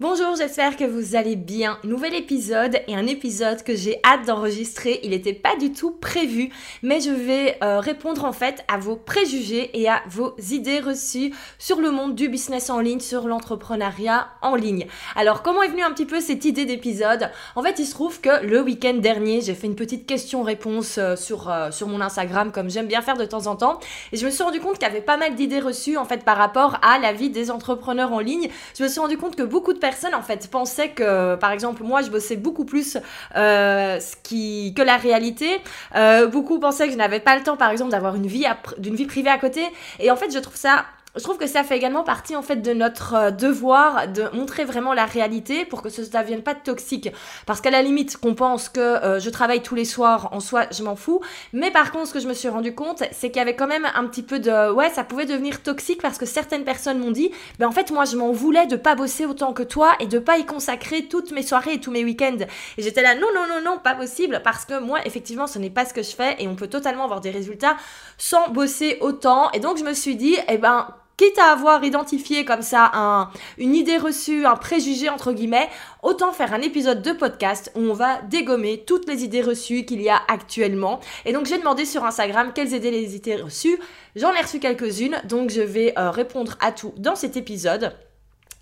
Bonjour, j'espère que vous allez bien. Nouvel épisode et un épisode que j'ai hâte d'enregistrer. Il n'était pas du tout prévu, mais je vais euh, répondre en fait à vos préjugés et à vos idées reçues sur le monde du business en ligne, sur l'entrepreneuriat en ligne. Alors, comment est venue un petit peu cette idée d'épisode? En fait, il se trouve que le week-end dernier, j'ai fait une petite question-réponse euh, sur, euh, sur mon Instagram, comme j'aime bien faire de temps en temps, et je me suis rendu compte qu'il y avait pas mal d'idées reçues en fait par rapport à la vie des entrepreneurs en ligne. Je me suis rendu compte que beaucoup de en fait pensaient que, par exemple, moi je bossais beaucoup plus euh, que la réalité. Euh, beaucoup pensaient que je n'avais pas le temps, par exemple, d'avoir une vie, d'une vie privée à côté. Et en fait, je trouve ça je trouve que ça fait également partie en fait de notre euh, devoir de montrer vraiment la réalité pour que ça ne devienne pas toxique. Parce qu'à la limite, qu'on pense que euh, je travaille tous les soirs, en soi, je m'en fous. Mais par contre, ce que je me suis rendu compte, c'est qu'il y avait quand même un petit peu de ouais, ça pouvait devenir toxique parce que certaines personnes m'ont dit, ben en fait moi je m'en voulais de pas bosser autant que toi et de pas y consacrer toutes mes soirées et tous mes week-ends. Et j'étais là non non non non, pas possible parce que moi effectivement ce n'est pas ce que je fais et on peut totalement avoir des résultats sans bosser autant. Et donc je me suis dit, eh ben quitte à avoir identifié comme ça un, une idée reçue, un préjugé entre guillemets, autant faire un épisode de podcast où on va dégommer toutes les idées reçues qu'il y a actuellement. Et donc j'ai demandé sur Instagram quelles étaient les idées reçues. J'en ai reçu quelques-unes, donc je vais euh, répondre à tout dans cet épisode.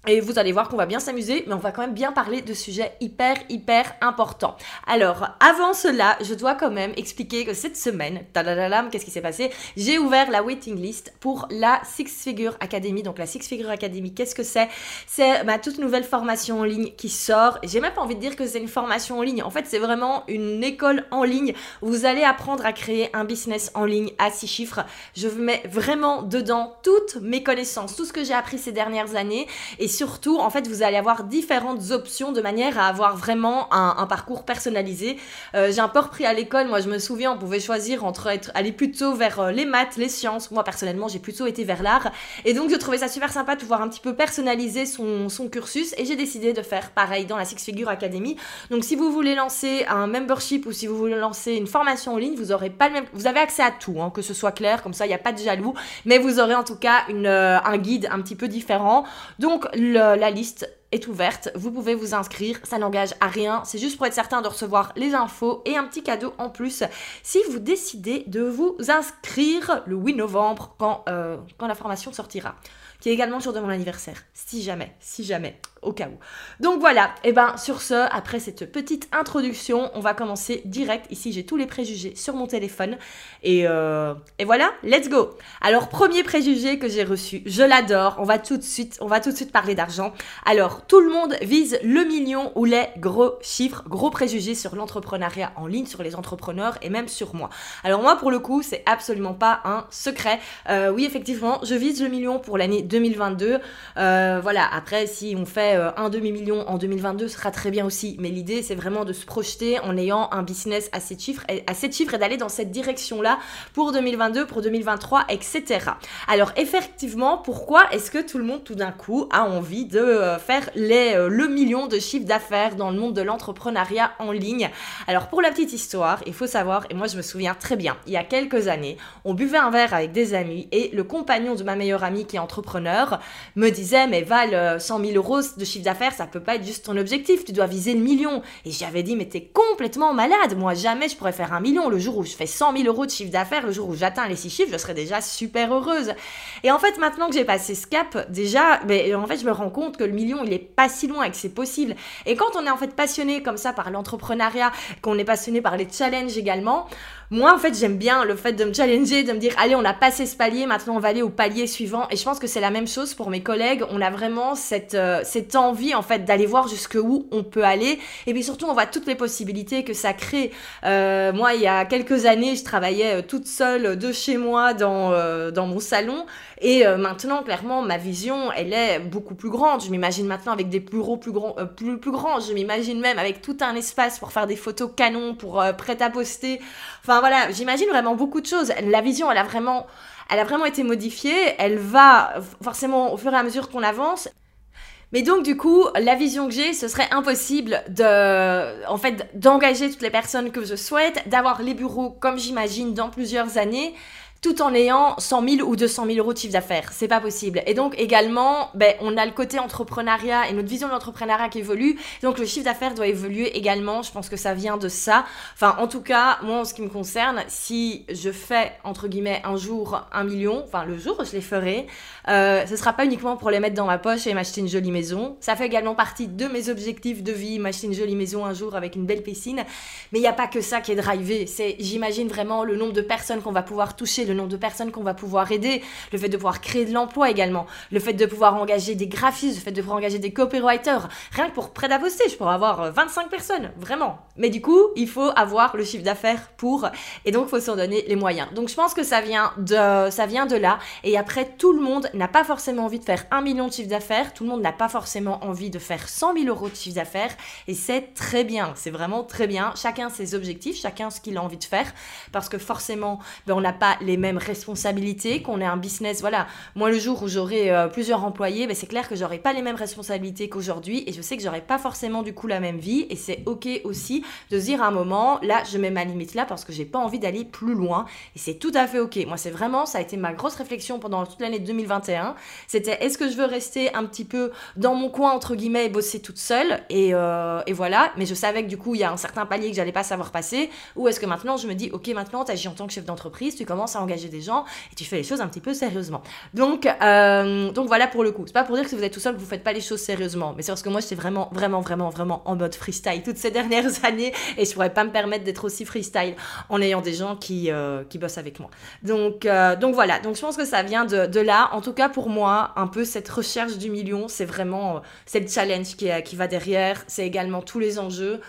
Et vous allez voir qu'on va bien s'amuser, mais on va quand même bien parler de sujets hyper, hyper importants. Alors, avant cela, je dois quand même expliquer que cette semaine, qu'est-ce qui s'est passé? J'ai ouvert la waiting list pour la Six Figure Academy. Donc, la Six Figure Academy, qu'est-ce que c'est? C'est ma toute nouvelle formation en ligne qui sort. J'ai même pas envie de dire que c'est une formation en ligne. En fait, c'est vraiment une école en ligne vous allez apprendre à créer un business en ligne à six chiffres. Je mets vraiment dedans toutes mes connaissances, tout ce que j'ai appris ces dernières années. Surtout, en fait, vous allez avoir différentes options de manière à avoir vraiment un, parcours personnalisé. Euh, j'ai un peu repris à l'école, moi je me souviens, on pouvait choisir entre être, aller plutôt vers euh, les maths, les sciences. Moi personnellement, j'ai plutôt été vers l'art. Et donc, je trouvais ça super sympa de pouvoir un petit peu personnaliser son, cursus. Et j'ai décidé de faire pareil dans la Six Figure Academy. Donc, si vous voulez lancer un membership ou si vous voulez lancer une formation en ligne, vous aurez pas le même, vous avez accès à tout, hein, que ce soit clair, comme ça, il n'y a pas de jaloux. Mais vous aurez en tout cas euh, un guide un petit peu différent. Donc, la liste est ouverte, vous pouvez vous inscrire, ça n'engage à rien, c'est juste pour être certain de recevoir les infos et un petit cadeau en plus si vous décidez de vous inscrire le 8 novembre quand, euh, quand la formation sortira, qui est également le jour de mon anniversaire, si jamais, si jamais au cas où. Donc voilà, et eh ben sur ce, après cette petite introduction, on va commencer direct. Ici, j'ai tous les préjugés sur mon téléphone. Et, euh, et voilà, let's go. Alors, premier préjugé que j'ai reçu, je l'adore. On va tout de suite, on va tout de suite parler d'argent. Alors, tout le monde vise le million ou les gros chiffres, gros préjugés sur l'entrepreneuriat en ligne, sur les entrepreneurs et même sur moi. Alors moi, pour le coup, c'est absolument pas un secret. Euh, oui, effectivement, je vise le million pour l'année 2022. Euh, voilà, après, si on fait euh, un demi-million en 2022 sera très bien aussi. Mais l'idée, c'est vraiment de se projeter en ayant un business à 7 chiffres à chiffres et d'aller dans cette direction-là pour 2022, pour 2023, etc. Alors, effectivement, pourquoi est-ce que tout le monde, tout d'un coup, a envie de euh, faire euh, le million de chiffre d'affaires dans le monde de l'entrepreneuriat en ligne? Alors, pour la petite histoire, il faut savoir, et moi je me souviens très bien, il y a quelques années, on buvait un verre avec des amis et le compagnon de ma meilleure amie qui est entrepreneur me disait, mais Val, 100 000 euros de chiffre d'affaires, ça peut pas être juste ton objectif, tu dois viser le million. Et j'avais dit, mais t'es complètement malade, moi jamais je pourrais faire un million. Le jour où je fais 100 000 euros de chiffre d'affaires, le jour où j'atteins les six chiffres, je serais déjà super heureuse. Et en fait, maintenant que j'ai passé ce cap, déjà, mais en fait, je me rends compte que le million, il est pas si loin et que c'est possible. Et quand on est en fait passionné comme ça par l'entrepreneuriat, qu'on est passionné par les challenges également, moi, en fait, j'aime bien le fait de me challenger, de me dire, allez, on a passé ce palier, maintenant on va aller au palier suivant. Et je pense que c'est la même chose pour mes collègues. On a vraiment cette, euh, cette envie, en fait, d'aller voir jusqu'où on peut aller. Et puis surtout, on voit toutes les possibilités que ça crée. Euh, moi, il y a quelques années, je travaillais euh, toute seule de chez moi dans, dans mon salon. Et maintenant, clairement, ma vision, elle est beaucoup plus grande. Je m'imagine maintenant avec des bureaux plus, grands, plus, plus grands. Je m'imagine même avec tout un espace pour faire des photos canon, pour prêt à poster. Enfin voilà, j'imagine vraiment beaucoup de choses. La vision, elle a vraiment, elle a vraiment été modifiée. Elle va forcément au fur et à mesure qu'on avance. Mais donc du coup, la vision que j'ai, ce serait impossible de, en fait, d'engager toutes les personnes que je souhaite, d'avoir les bureaux comme j'imagine dans plusieurs années tout en ayant 100 000 ou 200 000 euros de chiffre d'affaires. C'est pas possible. Et donc également, ben, on a le côté entrepreneuriat et notre vision de l'entrepreneuriat qui évolue. Donc le chiffre d'affaires doit évoluer également. Je pense que ça vient de ça. Enfin, en tout cas, moi, en ce qui me concerne, si je fais, entre guillemets, un jour un million, enfin le jour où je les ferai, euh, ce sera pas uniquement pour les mettre dans ma poche et m'acheter une jolie maison. Ça fait également partie de mes objectifs de vie, m'acheter une jolie maison un jour avec une belle piscine. Mais il n'y a pas que ça qui est drivé. C'est, j'imagine vraiment le nombre de personnes qu'on va pouvoir toucher, le nombre de personnes qu'on va pouvoir aider, le fait de pouvoir créer de l'emploi également, le fait de pouvoir engager des graphistes, le fait de pouvoir engager des copywriters. Rien que pour prêt à poster, je pourrais avoir 25 euh, personnes, vraiment. Mais du coup, il faut avoir le chiffre d'affaires pour, et donc il faut s'en donner les moyens. Donc je pense que ça vient de, ça vient de là. Et après, tout le monde n'a pas forcément envie de faire un million de chiffre d'affaires, tout le monde n'a pas forcément envie de faire 100 000 euros de chiffre d'affaires. Et c'est très bien, c'est vraiment très bien. Chacun ses objectifs, chacun ce qu'il a envie de faire, parce que forcément, ben, on n'a pas les mêmes responsabilités, qu'on ait un business. Voilà, moi le jour où j'aurai euh, plusieurs employés, ben, c'est clair que j'aurai pas les mêmes responsabilités qu'aujourd'hui et je sais que j'aurai pas forcément du coup la même vie et c'est ok aussi de se dire à un moment, là je mets ma limite là parce que j'ai pas envie d'aller plus loin et c'est tout à fait ok. Moi c'est vraiment, ça a été ma grosse réflexion pendant toute l'année 2021. C'était est-ce que je veux rester un petit peu dans mon coin entre guillemets et bosser toute seule et, euh, et voilà, mais je savais que du coup il y a un certain palier que j'allais pas savoir passer ou est-ce que maintenant je me dis ok maintenant tu agis en tant que chef d'entreprise, tu commences à engager des gens et tu fais les choses un petit peu sérieusement. Donc, euh, donc voilà pour le coup. C'est pas pour dire que si vous êtes tout seul, vous faites pas les choses sérieusement, mais c'est parce que moi j'étais vraiment, vraiment, vraiment, vraiment en mode freestyle toutes ces dernières années et je pourrais pas me permettre d'être aussi freestyle en ayant des gens qui, euh, qui bossent avec moi. Donc, euh, donc voilà. Donc je pense que ça vient de, de, là. En tout cas pour moi, un peu cette recherche du million, c'est vraiment, c'est le challenge qui, qui va derrière. C'est également tous les enjeux.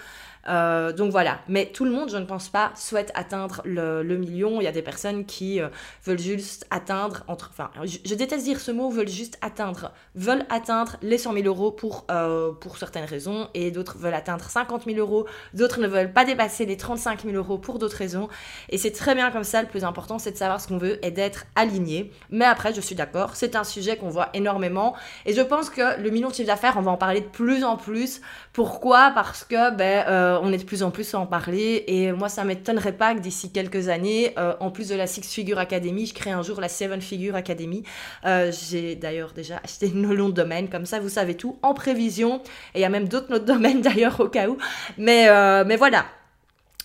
Euh, donc voilà, mais tout le monde, je ne pense pas, souhaite atteindre le, million. Il y a des personnes qui euh, veulent juste atteindre, entre, enfin, je, déteste dire ce mot, veulent juste atteindre, veulent atteindre les 100 000 euros pour, euh, pour certaines raisons, et d'autres veulent atteindre 50 000 euros, d'autres ne veulent pas dépasser les 35 000 euros pour d'autres raisons. Et c'est très bien comme ça, le plus important, c'est de savoir ce qu'on veut et d'être aligné. Mais après, je suis d'accord, c'est un sujet qu'on voit énormément, et je pense que le million de chiffre d'affaires, on va en parler de plus en plus. Pourquoi? Parce que, ben, euh, on est de plus en plus à en parler et moi ça m'étonnerait pas que d'ici quelques années, euh, en plus de la Six Figure Academy, je crée un jour la Seven Figure Academy. Euh, j'ai d'ailleurs déjà acheté nos noms de domaine, comme ça vous savez tout en prévision et il y a même d'autres noms de domaine d'ailleurs au cas où. Mais, mais voilà.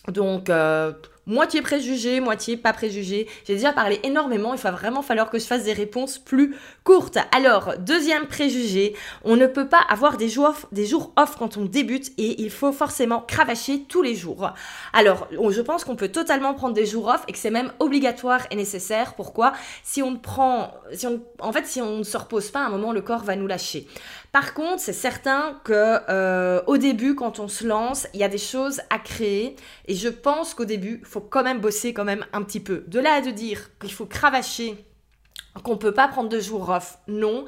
Donc moitié préjugé, moitié pas préjugé. J'ai déjà parlé énormément, il va vraiment falloir que je fasse des réponses plus courtes. Alors, deuxième préjugé, on ne peut pas avoir des jours off, des jours off quand on débute et il faut forcément cravacher tous les jours. Alors, je pense qu'on peut totalement prendre des jours off et que c'est même obligatoire et nécessaire. Pourquoi? Si on prend, si on, en fait, si on ne se repose pas, à un moment, le corps va nous lâcher. Par contre, c'est certain que euh, au début, quand on se lance, il y a des choses à créer. Et je pense qu'au début, il faut quand même bosser quand même un petit peu. De là à de dire qu'il faut cravacher, qu'on ne peut pas prendre de jours off, non.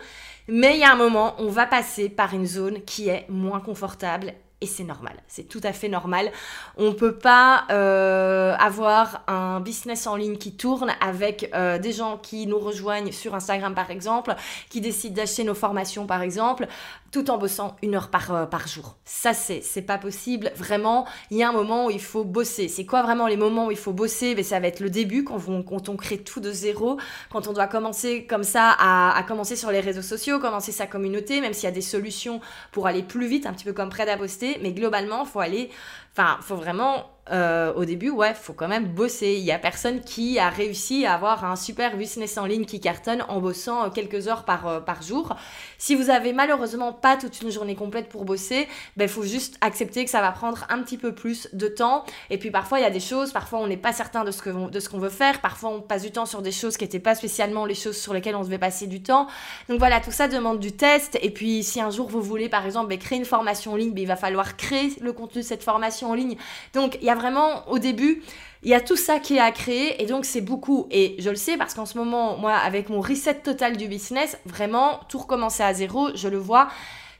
Mais il y a un moment, on va passer par une zone qui est moins confortable et c'est normal, c'est tout à fait normal. On ne peut pas euh, avoir un business en ligne qui tourne avec euh, des gens qui nous rejoignent sur Instagram par exemple, qui décident d'acheter nos formations par exemple, tout en bossant une heure par, euh, par jour. Ça, c'est, c'est pas possible. Vraiment, il y a un moment où il faut bosser. C'est quoi vraiment les moments où il faut bosser? Ben, Ça va être le début, quand on, quand on crée tout de zéro, quand on doit commencer comme ça à, commencer sur les réseaux sociaux, commencer sa communauté, même s'il y a des solutions pour aller plus vite, un petit peu comme prêt à poster. Mais globalement, faut aller, enfin, faut vraiment euh, au début, ouais, faut quand même bosser. Il y a personne qui a réussi à avoir un super business en ligne qui cartonne en bossant euh, quelques heures par, euh, par jour. Si vous avez malheureusement pas toute une journée complète pour bosser, ben faut juste accepter que ça va prendre un petit peu plus de temps. Et puis parfois il y a des choses, parfois on n'est pas certain de ce que de ce qu'on veut faire, parfois on passe du temps sur des choses qui n'étaient pas spécialement les choses sur lesquelles on devait passer du temps. Donc voilà, tout ça demande du test. Et puis si un jour vous voulez par exemple ben, créer une formation en ligne, ben, il va falloir créer le contenu de cette formation en ligne. Donc il y a vraiment au début, il y a tout ça qui est à créer et donc c'est beaucoup. Et je le sais parce qu'en ce moment, moi, avec mon reset total du business, vraiment, tout recommencer à zéro, je le vois,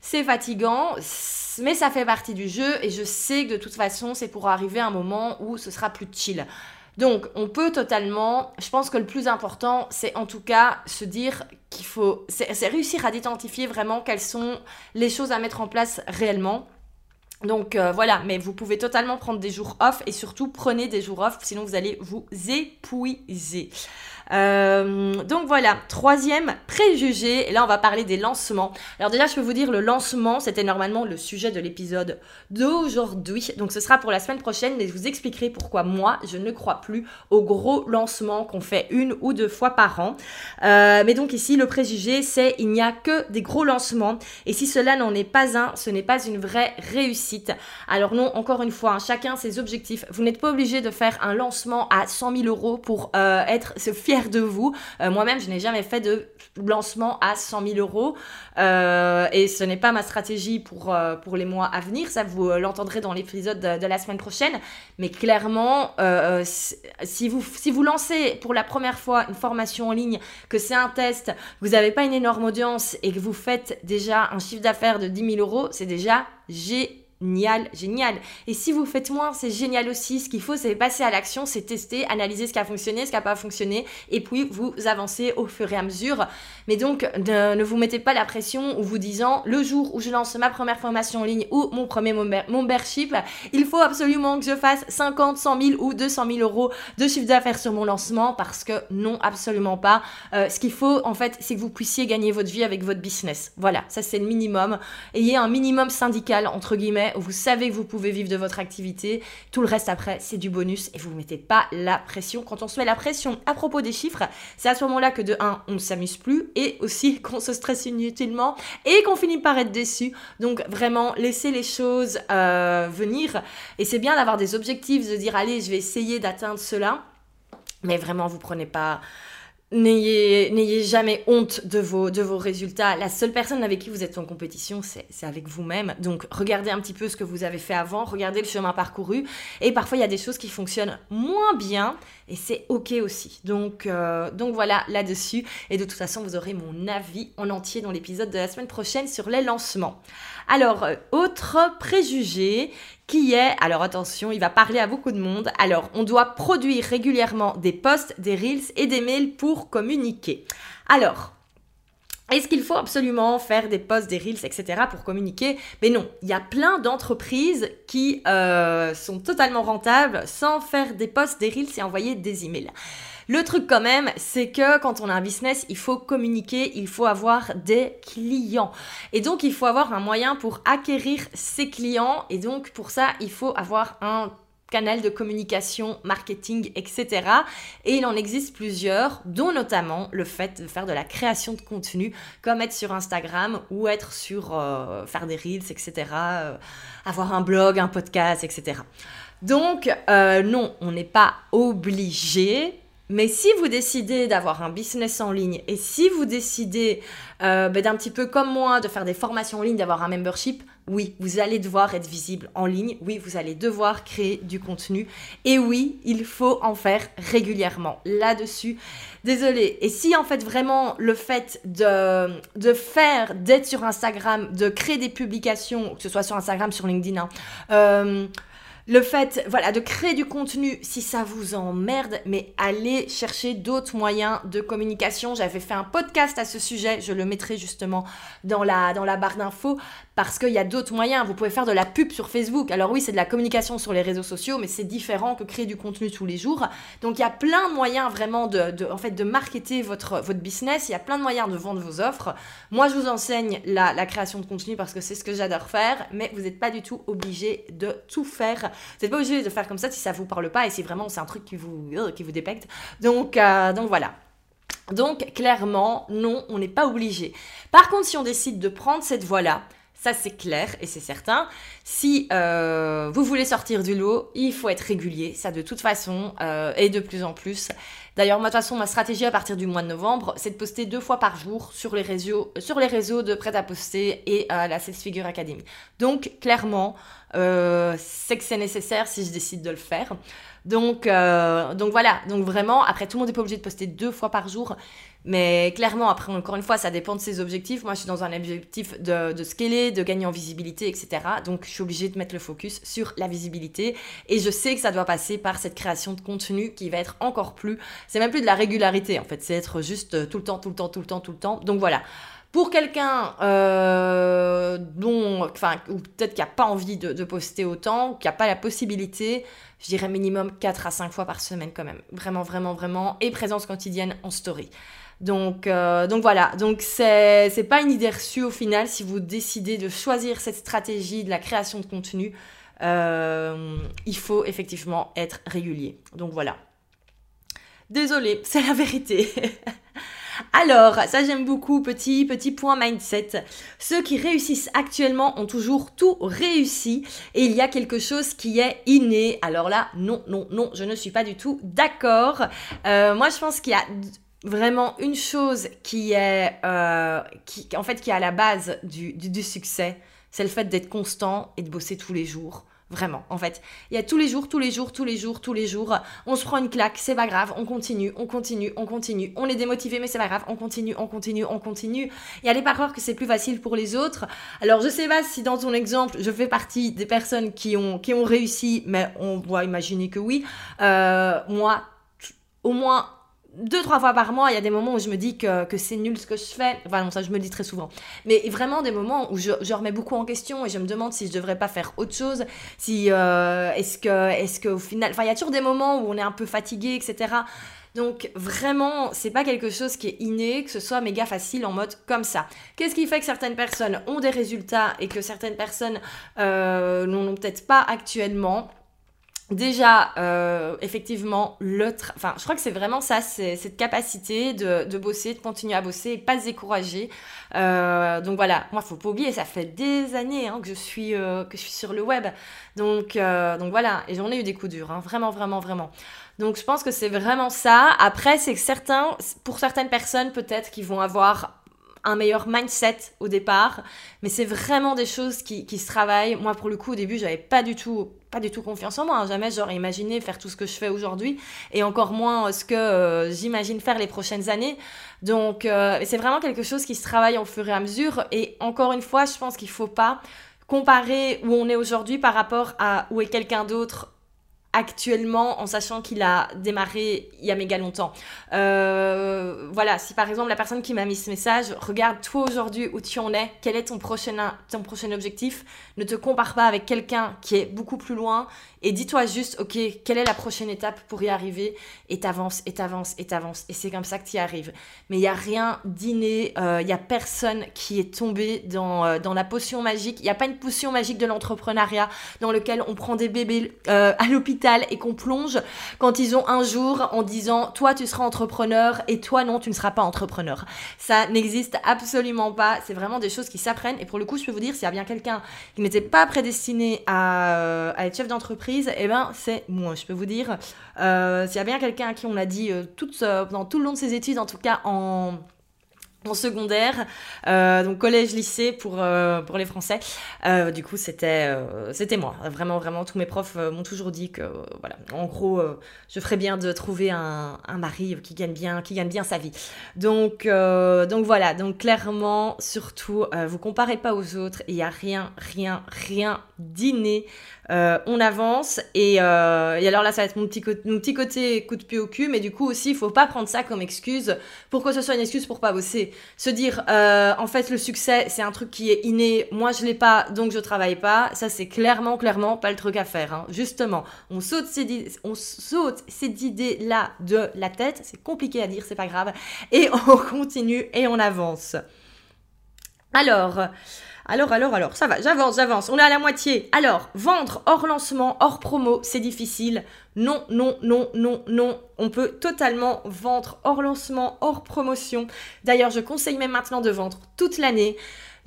c'est fatigant, mais ça fait partie du jeu et je sais que de toute façon, c'est pour arriver à un moment où ce sera plus chill. Donc, on peut totalement, je pense que le plus important, c'est en tout cas se dire qu'il faut, c'est réussir à identifier vraiment quelles sont les choses à mettre en place réellement donc euh, voilà, mais vous pouvez totalement prendre des jours off et surtout prenez des jours off, sinon vous allez vous épuiser. Euh, donc voilà, troisième préjugé, et là on va parler des lancements. Alors déjà je peux vous dire, le lancement c'était normalement le sujet de l'épisode d'aujourd'hui, donc ce sera pour la semaine prochaine, mais je vous expliquerai pourquoi moi je ne crois plus aux gros lancements qu'on fait une ou deux fois par an. Euh, mais donc ici le préjugé c'est il n'y a que des gros lancements, et si cela n'en est pas un, ce n'est pas une vraie réussite. Alors non, encore une fois, hein, chacun ses objectifs. Vous n'êtes pas obligé de faire un lancement à 100 000 euros pour euh, être se fier de vous. Euh, moi-même, je n'ai jamais fait de lancement à 100 000 euros euh, et ce n'est pas ma stratégie pour, euh, les mois à venir. Ça, vous l'entendrez dans l'épisode de, la semaine prochaine. Mais clairement, si, vous, si vous lancez pour la première fois une formation en ligne, que c'est un test, vous n'avez pas une énorme audience et que vous faites déjà un chiffre d'affaires de 10 000 euros, c'est déjà génial génial, génial. Et si vous faites moins, c'est génial aussi. Ce qu'il faut, c'est passer à l'action, c'est tester, analyser ce qui a fonctionné, ce qui n'a pas fonctionné, et puis vous avancez au fur et à mesure. Mais donc, ne, vous mettez pas la pression ou vous disant, le jour où je lance ma première formation en ligne ou mon premier membership, il faut absolument que je fasse 50, 100 000 ou 200 000 euros de chiffre d'affaires sur mon lancement, parce que non, absolument pas. Euh, ce qu'il faut, en fait, c'est que vous puissiez gagner votre vie avec votre business. Voilà, ça c'est le minimum. Ayez un minimum syndical, entre guillemets vous savez que vous pouvez vivre de votre activité. Tout le reste après, c'est du bonus et vous ne mettez pas la pression. Quand on se met la pression à propos des chiffres, c'est à ce moment-là que de 1, on ne s'amuse plus et aussi qu'on se stresse inutilement et qu'on finit par être déçu. Donc vraiment, laissez les choses euh, venir. Et c'est bien d'avoir des objectifs, de dire allez, je vais essayer d'atteindre cela. Mais vraiment, vous prenez pas N'ayez jamais honte de vos, de vos résultats. La seule personne avec qui vous êtes en compétition, c'est avec vous-même. Donc regardez un petit peu ce que vous avez fait avant, regardez le chemin parcouru. Et parfois, il y a des choses qui fonctionnent moins bien et c'est OK aussi. Donc, euh, donc voilà là-dessus. Et de toute façon, vous aurez mon avis en entier dans l'épisode de la semaine prochaine sur les lancements. Alors, euh, autre préjugé qui est, alors attention, il va parler à beaucoup de monde. Alors, on doit produire régulièrement des posts, des reels et des mails pour communiquer. Alors, est-ce qu'il faut absolument faire des posts, des reels, etc. pour communiquer? Mais non, il y a plein d'entreprises qui euh, sont totalement rentables sans faire des posts, des reels et envoyer des emails. Le truc quand même, c'est que quand on a un business, il faut communiquer, il faut avoir des clients. Et donc, il faut avoir un moyen pour acquérir ses clients. Et donc, pour ça, il faut avoir un canal de communication, marketing, etc. Et il en existe plusieurs, dont notamment le fait de faire de la création de contenu, comme être sur Instagram ou être sur euh, faire des reels, etc. Euh, avoir un blog, un podcast, etc. Donc, euh, non, on n'est pas obligé mais si vous décidez d'avoir un business en ligne et si vous décidez euh, ben, d'un petit peu comme moi de faire des formations en ligne, d'avoir un membership, oui, vous allez devoir être visible en ligne, oui, vous allez devoir créer du contenu et oui, il faut en faire régulièrement. Là-dessus, désolé. Et si en fait vraiment le fait de, de faire, d'être sur Instagram, de créer des publications, que ce soit sur Instagram, sur LinkedIn, hein, euh, le fait, voilà, de créer du contenu, si ça vous emmerde, mais allez chercher d'autres moyens de communication. J'avais fait un podcast à ce sujet, je le mettrai justement dans la, dans la barre d'infos, parce qu'il y a d'autres moyens. Vous pouvez faire de la pub sur Facebook. Alors oui, c'est de la communication sur les réseaux sociaux, mais c'est différent que créer du contenu tous les jours. Donc il y a plein de moyens vraiment de, en fait, de marketer votre, votre business. Il y a plein de moyens de vendre vos offres. Moi, je vous enseigne la, la création de contenu parce que c'est ce que j'adore faire, mais vous n'êtes pas du tout obligé de tout faire n'êtes pas obligé de faire comme ça si ça vous parle pas et si vraiment c'est un truc qui vous, euh, qui vous dépecte. Donc, euh, donc voilà. Donc clairement, non, on n'est pas obligé. Par contre, si on décide de prendre cette voie-là, ça, c'est clair et c'est certain. Si euh, vous voulez sortir du lot, il faut être régulier. Ça, de toute façon, euh, et de plus en plus. D'ailleurs, moi, de toute façon, ma stratégie à partir du mois de novembre, c'est de poster deux fois par jour sur les réseaux, de prêt à poster et à la Sales Figure Academy. Donc, clairement, euh, c'est que c'est nécessaire si je décide de le faire. Donc voilà. Donc vraiment, après, tout le monde n'est pas obligé de poster deux fois par jour. Mais clairement, après, encore une fois, ça dépend de ses objectifs. Moi, je suis dans un objectif de, de scaler, de gagner en visibilité, etc. Donc, je suis obligée de mettre le focus sur la visibilité. Et je sais que ça doit passer par cette création de contenu qui va être encore plus... C'est même plus de la régularité, en fait. C'est être juste tout le temps, tout le temps, tout le temps, tout le temps. Donc, voilà. Pour quelqu'un euh, dont, enfin, ou peut-être qui n'a pas envie de, de, poster autant, qui n'a pas la possibilité, je dirais minimum 4 à 5 fois par semaine quand même. Vraiment, vraiment, vraiment. Et présence quotidienne en story. Donc, euh, donc voilà, donc c'est, pas une idée reçue au final si vous décidez de choisir cette stratégie de la création de contenu. Euh, il faut effectivement être régulier. Donc voilà. Désolée, c'est la vérité. Alors, ça j'aime beaucoup, petit, petit point mindset. Ceux qui réussissent actuellement ont toujours tout réussi et il y a quelque chose qui est inné. Alors là, non, non, non, je ne suis pas du tout d'accord. Euh, moi je pense qu'il y a vraiment une chose qui est, euh, qui, en fait, qui est à la base du, du, succès, c'est le fait d'être constant et de bosser tous les jours. Vraiment, en fait. Il y a tous les jours, tous les jours, tous les jours, tous les jours. On se prend une claque, c'est pas grave, on continue, on continue, on continue. On est démotivé, mais c'est pas grave, on continue, on continue, on continue. Et allez pas croire que c'est plus facile pour les autres. Alors, je sais pas si dans ton exemple, je fais partie des personnes qui ont, qui ont réussi, mais on va imaginer que oui. Euh, moi, au moins deux, trois fois par mois, il y a des moments où je me dis que, c'est nul ce que je fais. Enfin, non, ça, je me le dis très souvent. Mais vraiment des moments où je, je, remets beaucoup en question et je me demande si je devrais pas faire autre chose. Si, euh, est-ce que, est-ce qu'au final, enfin, il y a toujours des moments où on est un peu fatigué, etc. Donc vraiment, c'est pas quelque chose qui est inné, que ce soit méga facile en mode comme ça. Qu'est-ce qui fait que certaines personnes ont des résultats et que certaines personnes euh, n'en ont peut-être pas actuellement? Déjà, euh, effectivement, le enfin, je crois que c'est vraiment ça, c'est cette capacité de, bosser, de continuer à bosser et pas se décourager. Euh, donc voilà, moi, faut pas oublier, ça fait des années hein, que je suis euh, que je suis sur le web, donc donc voilà, et j'en ai eu des coups durs, hein, vraiment, vraiment, vraiment. Donc je pense que c'est vraiment ça. Après, c'est que certains, pour certaines personnes, peut-être qui vont avoir un meilleur mindset au départ, mais c'est vraiment des choses qui, qui, se travaillent. Moi, pour le coup, au début, j'avais pas du tout, pas du tout confiance en moi. Hein. Jamais j'aurais imaginé faire tout ce que je fais aujourd'hui, et encore moins ce que euh, j'imagine faire les prochaines années. Donc, euh, c'est vraiment quelque chose qui se travaille au fur et à mesure. Et encore une fois, je pense qu'il faut pas comparer où on est aujourd'hui par rapport à où est quelqu'un d'autre actuellement en sachant qu'il a démarré il y a méga longtemps. Euh, voilà, si par exemple la personne qui m'a mis ce message, regarde toi aujourd'hui où tu en es, quel est ton prochain, ton prochain objectif, ne te compare pas avec quelqu'un qui est beaucoup plus loin et dis-toi juste, ok, quelle est la prochaine étape pour y arriver et t'avances et t'avances et t'avances et c'est comme ça que tu y arrives. Mais il n'y a rien d'inné, euh, il n'y a personne qui est tombé dans, euh, dans la potion magique, il n'y a pas une potion magique de l'entrepreneuriat dans lequel on prend des bébés à l'hôpital et qu'on plonge quand ils ont un jour en disant toi tu seras entrepreneur et toi non tu ne seras pas entrepreneur. Ça n'existe absolument pas. C'est vraiment des choses qui s'apprennent et pour le coup je peux vous dire s'il y a bien quelqu'un qui n'était pas prédestiné à, euh, être chef d'entreprise, et eh ben c'est moi. Je peux vous dire euh, s'il y a bien quelqu'un à qui on a dit euh, pendant tout le long de ses études en tout cas en en secondaire, euh, donc collège, lycée pour euh, pour les Français. Euh, du coup, c'était euh, c'était moi. Vraiment, vraiment, tous mes profs m'ont toujours dit que voilà, en gros, je ferais bien de trouver un, un mari qui gagne bien, qui gagne bien sa vie. Donc donc voilà, donc clairement, surtout, vous comparez pas aux autres. Il y a rien, rien, rien d'inné euh, on avance et, euh, et, alors là ça va être mon petit, mon petit côté coup de pied au cul mais du coup aussi il faut pas prendre ça comme excuse pour que ce soit une excuse pour pas bosser se dire euh, en fait le succès c'est un truc qui est inné. Moi je l'ai pas donc je travaille pas. Ça c'est clairement clairement pas le truc à faire hein. justement on saute ces on saute cette idée là de la tête. C'est compliqué à dire c'est pas grave. Et on continue et on avance. Alors Alors, alors, alors, ça va, j'avance, j'avance, on est à la moitié. Alors, vendre hors lancement, hors promo, c'est difficile. Non, non, non, non, non. On peut totalement vendre hors lancement, hors promotion. D'ailleurs, je conseille même maintenant de vendre toute l'année.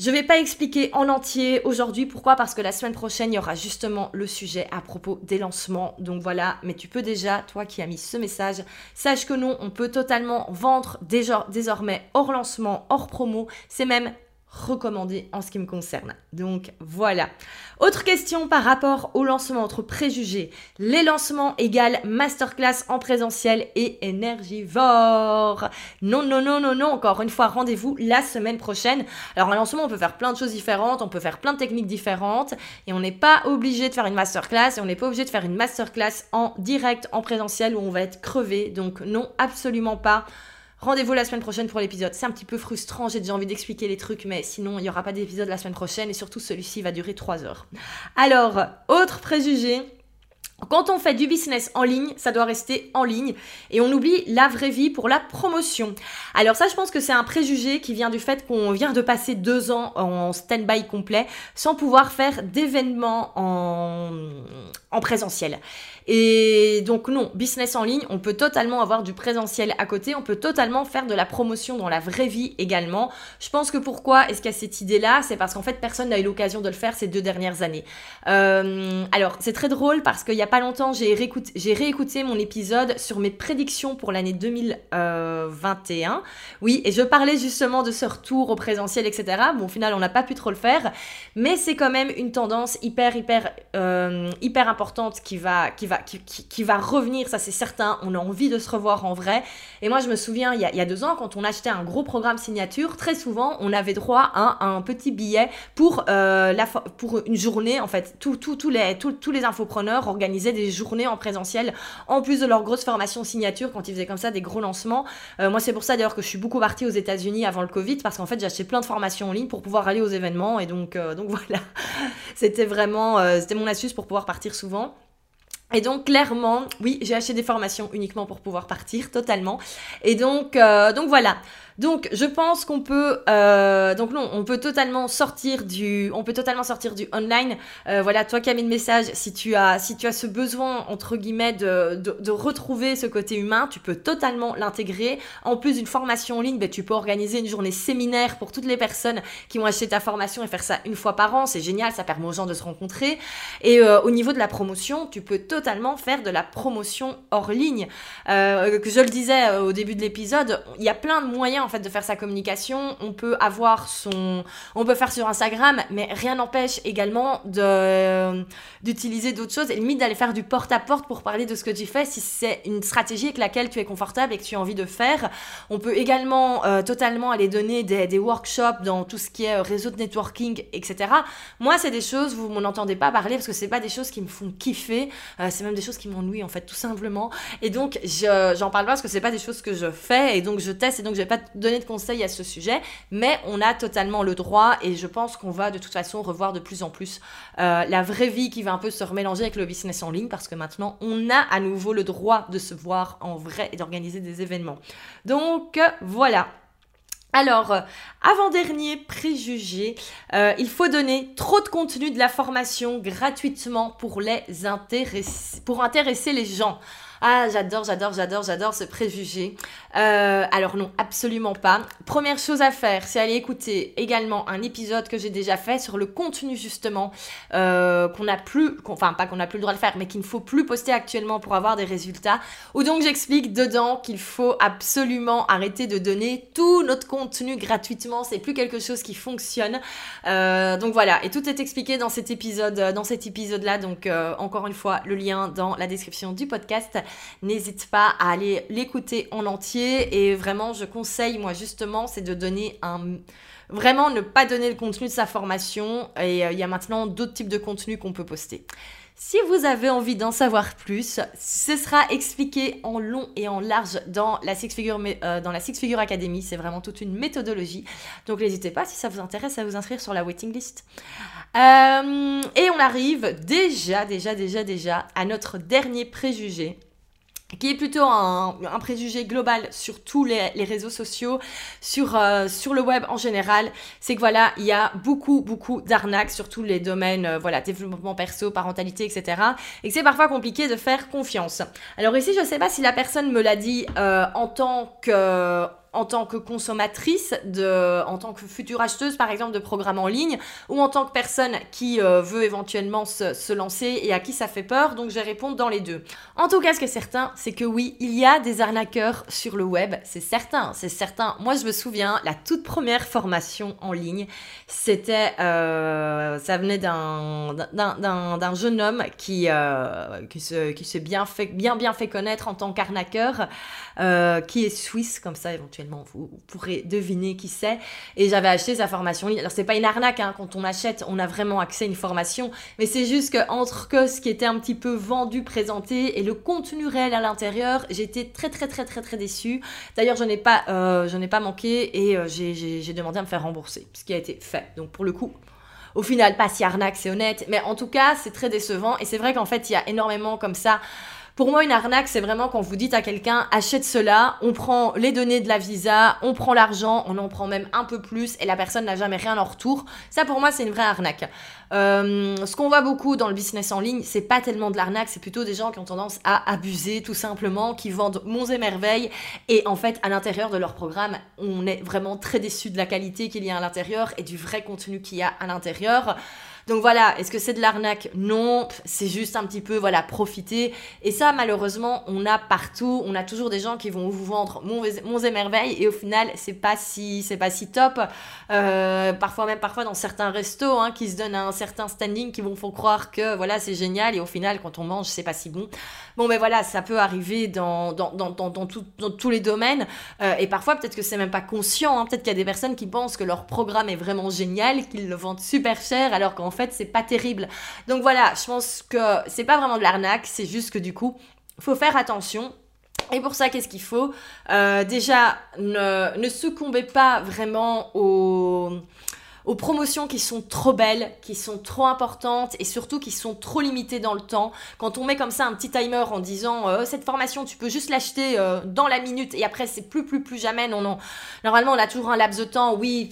Je ne vais pas expliquer en entier aujourd'hui pourquoi, parce que la semaine prochaine, il y aura justement le sujet à propos des lancements. Donc voilà, mais tu peux déjà, toi qui as mis ce message, sache que non, on peut totalement vendre désormais hors lancement, hors promo. C'est même recommandé en ce qui me concerne. Donc voilà. Autre question par rapport au lancement entre préjugés. Les lancements égale masterclass en présentiel et énergivore. Non, non, non, non, non. Encore une fois, rendez-vous la semaine prochaine. Alors un lancement, on peut faire plein de choses différentes, on peut faire plein de techniques différentes et on n'est pas obligé de faire une masterclass et on n'est pas obligé de faire une masterclass en direct, en présentiel où on va être crevé. Donc non, absolument pas. Rendez-vous la semaine prochaine pour l'épisode. C'est un petit peu frustrant, j'ai déjà envie d'expliquer les trucs, mais sinon il n'y aura pas d'épisode la semaine prochaine et surtout celui-ci va durer 3 heures. Alors, autre préjugé, quand on fait du business en ligne, ça doit rester en ligne et on oublie la vraie vie pour la promotion. Alors ça, je pense que c'est un préjugé qui vient du fait qu'on vient de passer deux ans en stand-by complet sans pouvoir faire d'événements en, en présentiel. Et donc non, business en ligne, on peut totalement avoir du présentiel à côté, on peut totalement faire de la promotion dans la vraie vie également. Je pense que pourquoi est-ce qu'il y a cette idée-là? C'est parce qu'en fait, personne n'a eu l'occasion de le faire ces deux dernières années. Euh, alors, c'est très drôle parce qu'il n'y a pas longtemps, j'ai réécouté, mon épisode sur mes prédictions pour l'année 2021. Oui, et je parlais justement de ce retour au présentiel, etc. Bon, au final, on n'a pas pu trop le faire, mais c'est quand même une tendance hyper, hyper, euh, hyper importante qui va, qui va qui, va revenir, ça c'est certain. On a envie de se revoir en vrai. Et moi, je me souviens, il y, a, deux ans, quand on achetait un gros programme signature, très souvent, on avait droit à un, petit billet pour, euh, la, pour une journée. En fait, tous les, tous les infopreneurs organisaient des journées en présentiel, en plus de leur grosse formation signature, quand ils faisaient comme ça des gros lancements. Euh, moi, c'est pour ça d'ailleurs que je suis beaucoup partie aux États-Unis avant le Covid, parce qu'en fait, acheté plein de formations en ligne pour pouvoir aller aux événements. Et donc, euh, donc voilà, c'était vraiment, c'était mon astuce pour pouvoir partir souvent. Et donc clairement, oui, j'ai acheté des formations uniquement pour pouvoir partir totalement. Et donc, euh, donc voilà. Donc, je pense qu'on peut, euh, donc non, on peut totalement sortir du, on peut totalement sortir du online. Euh, voilà, toi qui as mis le message, si tu as, si tu as ce besoin entre guillemets de, de, retrouver ce côté humain, tu peux totalement l'intégrer. En plus d'une formation en ligne, ben, tu peux organiser une journée séminaire pour toutes les personnes qui vont acheter ta formation et faire ça une fois par an. C'est génial, ça permet aux gens de se rencontrer. Et euh, au niveau de la promotion, tu peux totalement faire de la promotion hors ligne. que je le disais au début de l'épisode, il y a plein de moyens en fait de faire sa communication. On peut avoir son, on peut faire sur Instagram, mais rien n'empêche également de d'utiliser d'autres choses et limite d'aller faire du porte à porte pour parler de ce que tu fais si c'est une stratégie avec laquelle tu es confortable et que tu as envie de faire. On peut également euh, totalement aller donner des, workshops dans tout ce qui est réseau de networking, etc. Moi, c'est des choses vous m'en entendez pas parler parce que c'est pas des choses qui me font kiffer. Euh, c'est même des choses qui m'ennuient en fait tout simplement. Et donc j'en parle pas parce que c'est pas des choses que je fais et donc je teste et donc je vais pas donner de conseils à ce sujet, mais on a totalement le droit et je pense qu'on va de toute façon revoir de plus en plus euh, la vraie vie qui va un peu se remélanger avec le business en ligne parce que maintenant on a à nouveau le droit de se voir en vrai et d'organiser des événements. Donc voilà. Alors, euh, avant-dernier préjugé, euh, il faut donner trop de contenu de la formation gratuitement pour les intéresser, pour intéresser les gens. Ah, j'adore, j'adore, j'adore, j'adore ce préjugé. Euh, alors non, absolument pas. Première chose à faire, c'est aller écouter également un épisode que j'ai déjà fait sur le contenu justement euh, qu'on n'a plus, enfin pas qu'on n'a plus le droit de faire, mais qu'il ne faut plus poster actuellement pour avoir des résultats. Où donc j'explique dedans qu'il faut absolument arrêter de donner tout notre contenu gratuitement. C'est plus quelque chose qui fonctionne. Euh, donc voilà, et tout est expliqué dans cet épisode, dans cet épisode-là. Donc encore une fois, le lien dans la description du podcast. N'hésite pas à aller l'écouter en entier. Et vraiment, je conseille, moi justement, c'est de donner un... Vraiment ne pas donner le contenu de sa formation. Et euh, il y a maintenant d'autres types de contenus qu'on peut poster. Si vous avez envie d'en savoir plus, ce sera expliqué en long et en large dans la Six Figure, euh, Academy. C'est vraiment toute une méthodologie. Donc n'hésitez pas, si ça vous intéresse, à vous inscrire sur la waiting list. Euh, et on arrive déjà, déjà, déjà, déjà à notre dernier préjugé qui est plutôt un, préjugé global sur tous les, réseaux sociaux, sur, euh, sur le web en général, c'est que voilà, il y a beaucoup, beaucoup d'arnaques sur tous les domaines, euh, voilà, développement perso, parentalité, etc. Et que c'est parfois compliqué de faire confiance. Alors ici, je ne sais pas si la personne me l'a dit euh, en tant que en tant que consommatrice, en tant que future acheteuse par exemple de programmes en ligne, ou en tant que personne qui euh, veut éventuellement se, lancer et à qui ça fait peur, donc je vais répondre dans les deux. En tout cas, ce qui est certain, c'est que oui, il y a des arnaqueurs sur le web, c'est certain, c'est certain. Moi, je me souviens, la toute première formation en ligne, c'était, euh, ça venait d'un, jeune homme qui, euh, s'est bien, bien, bien fait connaître en tant qu'arnaqueur, qui est suisse, comme ça éventuellement vous, pourrez deviner qui c'est. Et j'avais acheté sa formation. Alors c'est pas une arnaque, hein. quand on achète, on a vraiment accès à une formation, mais c'est juste que entre ce qui était un petit peu vendu, présenté et le contenu réel à l'intérieur, j'étais très très très très très déçue. D'ailleurs, je n'ai pas, euh, je n'ai pas manqué et euh, j'ai demandé à me faire rembourser, ce qui a été fait. Donc pour le coup, au final, pas si arnaque, c'est honnête, mais en tout cas, c'est très décevant. Et c'est vrai qu'en fait, il y a énormément comme ça pour moi, une arnaque, c'est vraiment quand vous dites à quelqu'un achète cela, on prend les données de la visa, on prend l'argent, on en prend même un peu plus et la personne n'a jamais rien en retour. Ça, pour moi, c'est une vraie arnaque. Euh, ce qu'on voit beaucoup dans le business en ligne, c'est pas tellement de l'arnaque, c'est plutôt des gens qui ont tendance à abuser tout simplement, qui vendent monts et merveilles et en fait, à l'intérieur de leur programme, on est vraiment très déçu de la qualité qu'il y a à l'intérieur et du vrai contenu qu'il y a à l'intérieur. Donc voilà, est-ce que c'est de l'arnaque? Non, c'est juste un petit peu, voilà, profiter. Et ça, malheureusement, on a partout. On a toujours des gens qui vont vous vendre monts et et au final, c'est pas si, c'est pas si top. Euh, parfois même, parfois dans certains restos, hein, qui se donnent un certain standing, qui vont faire croire que voilà, c'est génial et au final, quand on mange, c'est pas si bon. Bon, mais voilà, ça peut arriver dans tous les domaines. Euh, et parfois, peut-être que c'est même pas conscient. Hein. Peut-être qu'il y a des personnes qui pensent que leur programme est vraiment génial, qu'ils le vendent super cher, alors qu'en fait, c'est pas terrible. Donc voilà, je pense que c'est pas vraiment de l'arnaque, c'est juste que du coup, faut faire attention. Et pour ça, qu'est-ce qu'il faut? Euh, Déjà, ne, ne succombez pas vraiment au aux promotions qui sont trop belles, qui sont trop importantes et surtout qui sont trop limitées dans le temps. Quand on met comme ça un petit timer en disant euh, cette formation tu peux juste l'acheter euh, dans la minute et après c'est plus plus plus jamais non non. Normalement on a toujours un laps de temps. Oui,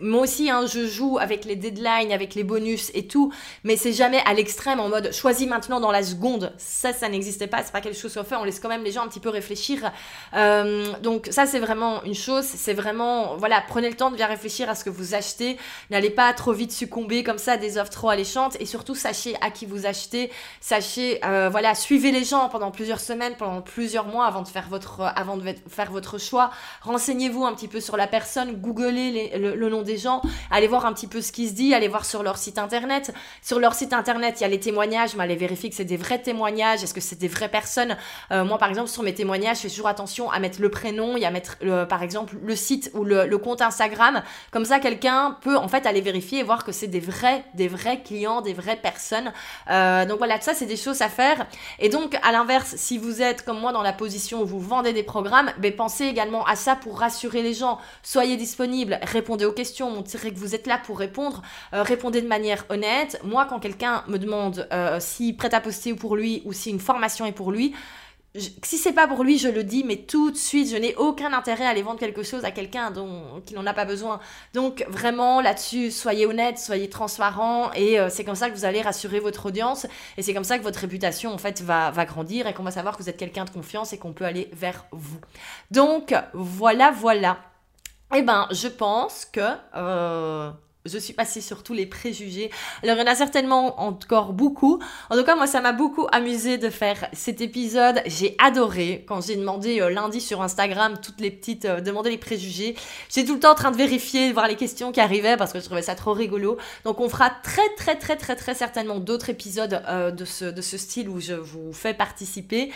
moi aussi hein, je joue avec les deadlines, avec les bonus et tout, mais c'est jamais à l'extrême en mode choisis maintenant dans la seconde. Ça ça n'existait pas, c'est pas quelque chose qu'on fait. On laisse quand même les gens un petit peu réfléchir. Euh, donc ça c'est vraiment une chose. C'est vraiment voilà prenez le temps de bien réfléchir à ce que vous achetez. N'allez pas trop vite succomber comme ça à des offres trop alléchantes et surtout sachez à qui vous achetez. Sachez, euh, voilà, suivez les gens pendant plusieurs semaines, pendant plusieurs mois avant de faire votre, avant de faire votre choix. Renseignez-vous un petit peu sur la personne, googlez le, nom des gens, allez voir un petit peu ce qui se dit, allez voir sur leur site internet. Sur leur site internet, il y a les témoignages, mais allez vérifier que c'est des vrais témoignages, est-ce que c'est des vraies personnes? Euh, moi, par exemple, sur mes témoignages, je fais toujours attention à mettre le prénom et à mettre, par exemple, le site ou le, le compte Instagram. Comme ça, quelqu'un peut en fait aller vérifier et voir que c'est des vrais, des vrais clients, des vraies personnes. Euh, donc voilà, tout ça c'est des choses à faire. Et donc à l'inverse, si vous êtes comme moi dans la position où vous vendez des programmes, ben, pensez également à ça pour rassurer les gens. Soyez disponible, répondez aux questions, montrez que vous êtes là pour répondre, euh, répondez de manière honnête. Moi, quand quelqu'un me demande euh, si prêt à poster pour lui ou si une formation est pour lui, si c'est pas pour lui, je le dis, mais tout de suite, je n'ai aucun intérêt à aller vendre quelque chose à quelqu'un dont qui n'en a pas besoin. Donc vraiment là-dessus, soyez honnête, soyez transparent, et euh, c'est comme ça que vous allez rassurer votre audience, et c'est comme ça que votre réputation en fait va, va grandir et qu'on va savoir que vous êtes quelqu'un de confiance et qu'on peut aller vers vous. Donc voilà, voilà. Eh ben, je pense que euh, je suis passée sur tous les préjugés. Alors, il y en a certainement encore beaucoup. En tout cas, moi, ça m'a beaucoup amusé de faire cet épisode. J'ai adoré quand j'ai demandé euh, lundi sur Instagram toutes les petites, euh, demander les préjugés. J'étais tout le temps en train de vérifier, de voir les questions qui arrivaient parce que je trouvais ça trop rigolo. Donc, on fera très, très, très, très, très certainement d'autres épisodes euh, de, ce, de ce style où je vous fais participer.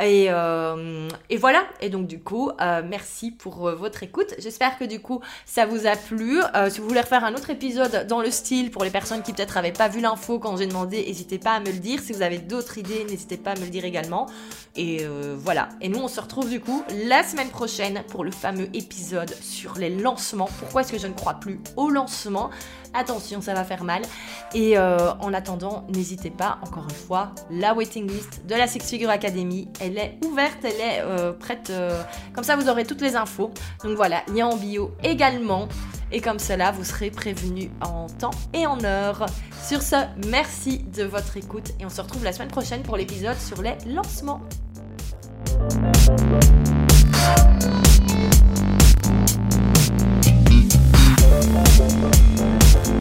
Et, et voilà. Et donc, du coup, merci pour votre écoute. J'espère que du coup, ça vous a plu. si vous voulez refaire un autre épisode, épisodes dans le style pour les personnes qui peut-être n'avaient pas vu l'info quand j'ai demandé, n'hésitez pas à me le dire. Si vous avez d'autres idées, n'hésitez pas à me le dire également. Et euh, voilà. Et nous, on se retrouve du coup la semaine prochaine pour le fameux épisode sur les lancements. Pourquoi est-ce que je ne crois plus au lancement Attention, ça va faire mal. Et euh, en attendant, n'hésitez pas, encore une fois, la waiting list de la Six Figure Academy, elle est ouverte, elle est euh, prête. comme ça, vous aurez toutes les infos. Donc voilà, lien en bio également. Et comme cela, vous serez prévenu en temps et en heure. Sur ce, merci de votre écoute et on se retrouve la semaine prochaine pour l'épisode sur les lancements.